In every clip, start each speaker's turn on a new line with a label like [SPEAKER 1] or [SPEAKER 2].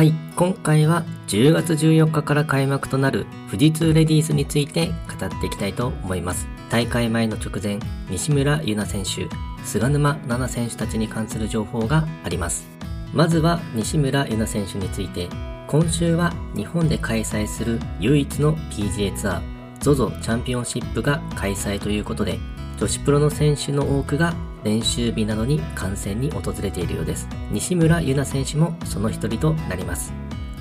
[SPEAKER 1] はい、今回は10月14日から開幕となる富士通レディースについて語っていきたいと思います。大会前の直前、西村優菜選手、菅沼奈々選手たちに関する情報があります。まずは西村優菜選手について、今週は日本で開催する唯一の PGA ツアー ZOZO チャンピオンシップが開催ということで、女子プロの選手の多くが練習日などに観戦に訪れているようです。西村優菜選手もその一人となります。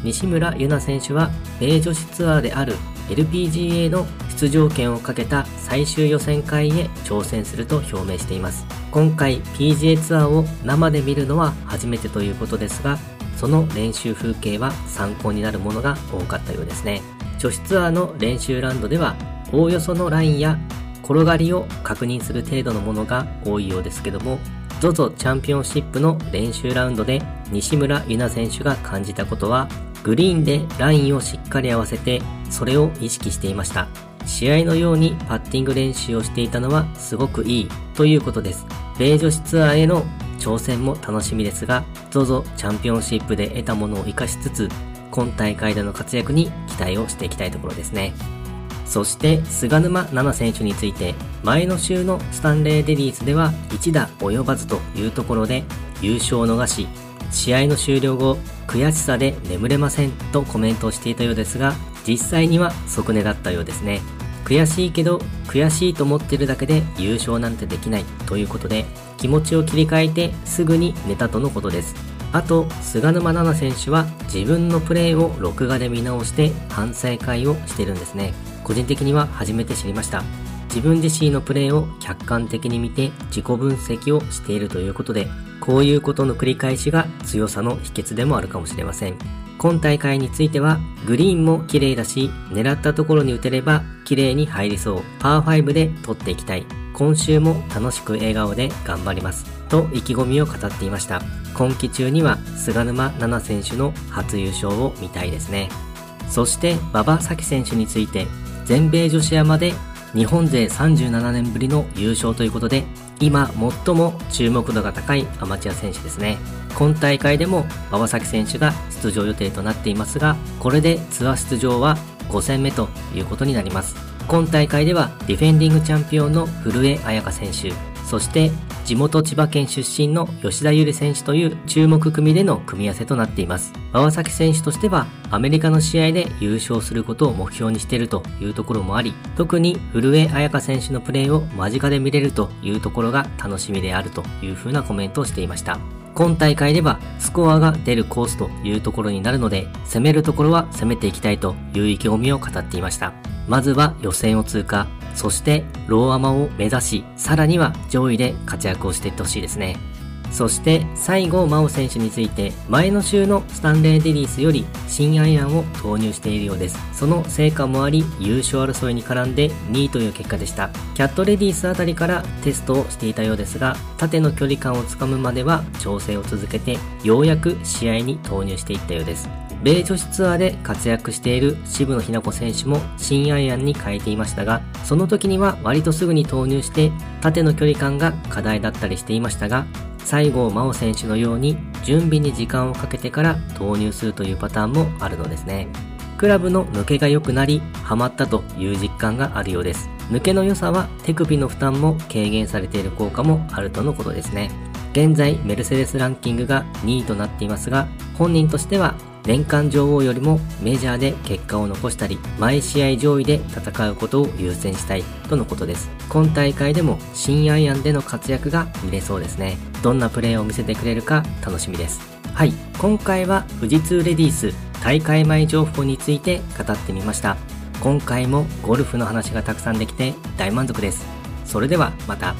[SPEAKER 1] 西村優菜選手は、米女子ツアーである LPGA の出場権をかけた最終予選会へ挑戦すると表明しています。今回 PGA ツアーを生で見るのは初めてということですが、その練習風景は参考になるものが多かったようですね。女子ツアーの練習ラウンドでは、おおよそのラインや転がりを確認する程度のものが多いようですけども、ZOZO チャンピオンシップの練習ラウンドで西村優菜選手が感じたことは、グリーンでラインをしっかり合わせて、それを意識していました。試合のようにパッティング練習をしていたのはすごくいいということです。米女子ツアーへの挑戦も楽しみですが、ZOZO チャンピオンシップで得たものを活かしつつ、今大会での活躍に期待をしていきたいところですね。そして菅沼奈々選手について前の週のスタンレーディースでは1打及ばずというところで優勝を逃し試合の終了後悔しさで眠れませんとコメントをしていたようですが実際には即寝だったようですね。悔しいけど悔しいと思ってるだけで優勝なんてできないということで気持ちを切り替えてすぐに寝たとのことです。あと菅沼奈々選手は自分のプレーを録画で見直して反省会をしてるんですね。個人的には初めて知りました。自分自身のプレーを客観的に見て自己分析をしているということで、こういうことの繰り返しが強さの秘訣でもあるかもしれません。今大会については、グリーンも綺麗だし、狙ったところに打てれば綺麗に入りそう。パー5で取っていきたい。今週も楽しく笑顔で頑張ります。と意気込みを語っていました。今季中には菅沼奈々選手の初優勝を見たいですね。そして馬場咲希選手について全米女子アマで日本勢37年ぶりの優勝ということで、今最も注目度が高いアマチュア選手ですね。今大会でも馬場咲選手が出場予定となっていますが、これでツアー出場は5戦目ということになります。今大会ではディフェンディングチャンピオンの古江彩佳選手、そして地元千葉県出身の吉田優里選手という注目組での組み合わせとなっています。馬崎選手としてはアメリカの試合で優勝することを目標にしているというところもあり、特に古江彩佳選手のプレーを間近で見れるというところが楽しみであるというふうなコメントをしていました。今大会ではスコアが出るコースというところになるので、攻めるところは攻めていきたいという意気込みを語っていました。まずは予選を通過、そしてローアマを目指し、さらには上位で活躍をしていってほしいですね。そして最後真央選手について前の週のスタンレーデリースより新アイアンを投入しているようです。その成果もあり優勝争いに絡んで2位という結果でした。キャットレディースあたりからテストをしていたようですが縦の距離感をつかむまでは調整を続けてようやく試合に投入していったようです。米女子ツアーで活躍している渋野日向子選手も新アイアンに変えていましたが、その時には割とすぐに投入して縦の距離感が課題だったりしていましたが、西郷真央選手のように準備に時間をかけてから投入するというパターンもあるのですね。クラブの抜けが良くなり、ハマったという実感があるようです。抜けの良さは手首の負担も軽減されている効果もあるとのことですね。現在メルセデスランキングが2位となっていますが、本人としては年間女王よりもメジャーで結果を残したり、毎試合上位で戦うことを優先したいとのことです。今大会でも新アイアンでの活躍が見れそうですね。どんなプレーを見せてくれるか楽しみです。はい、今回は富士通レディース大会前情報について語ってみました。今回もゴルフの話がたくさんできて大満足です。それではまた。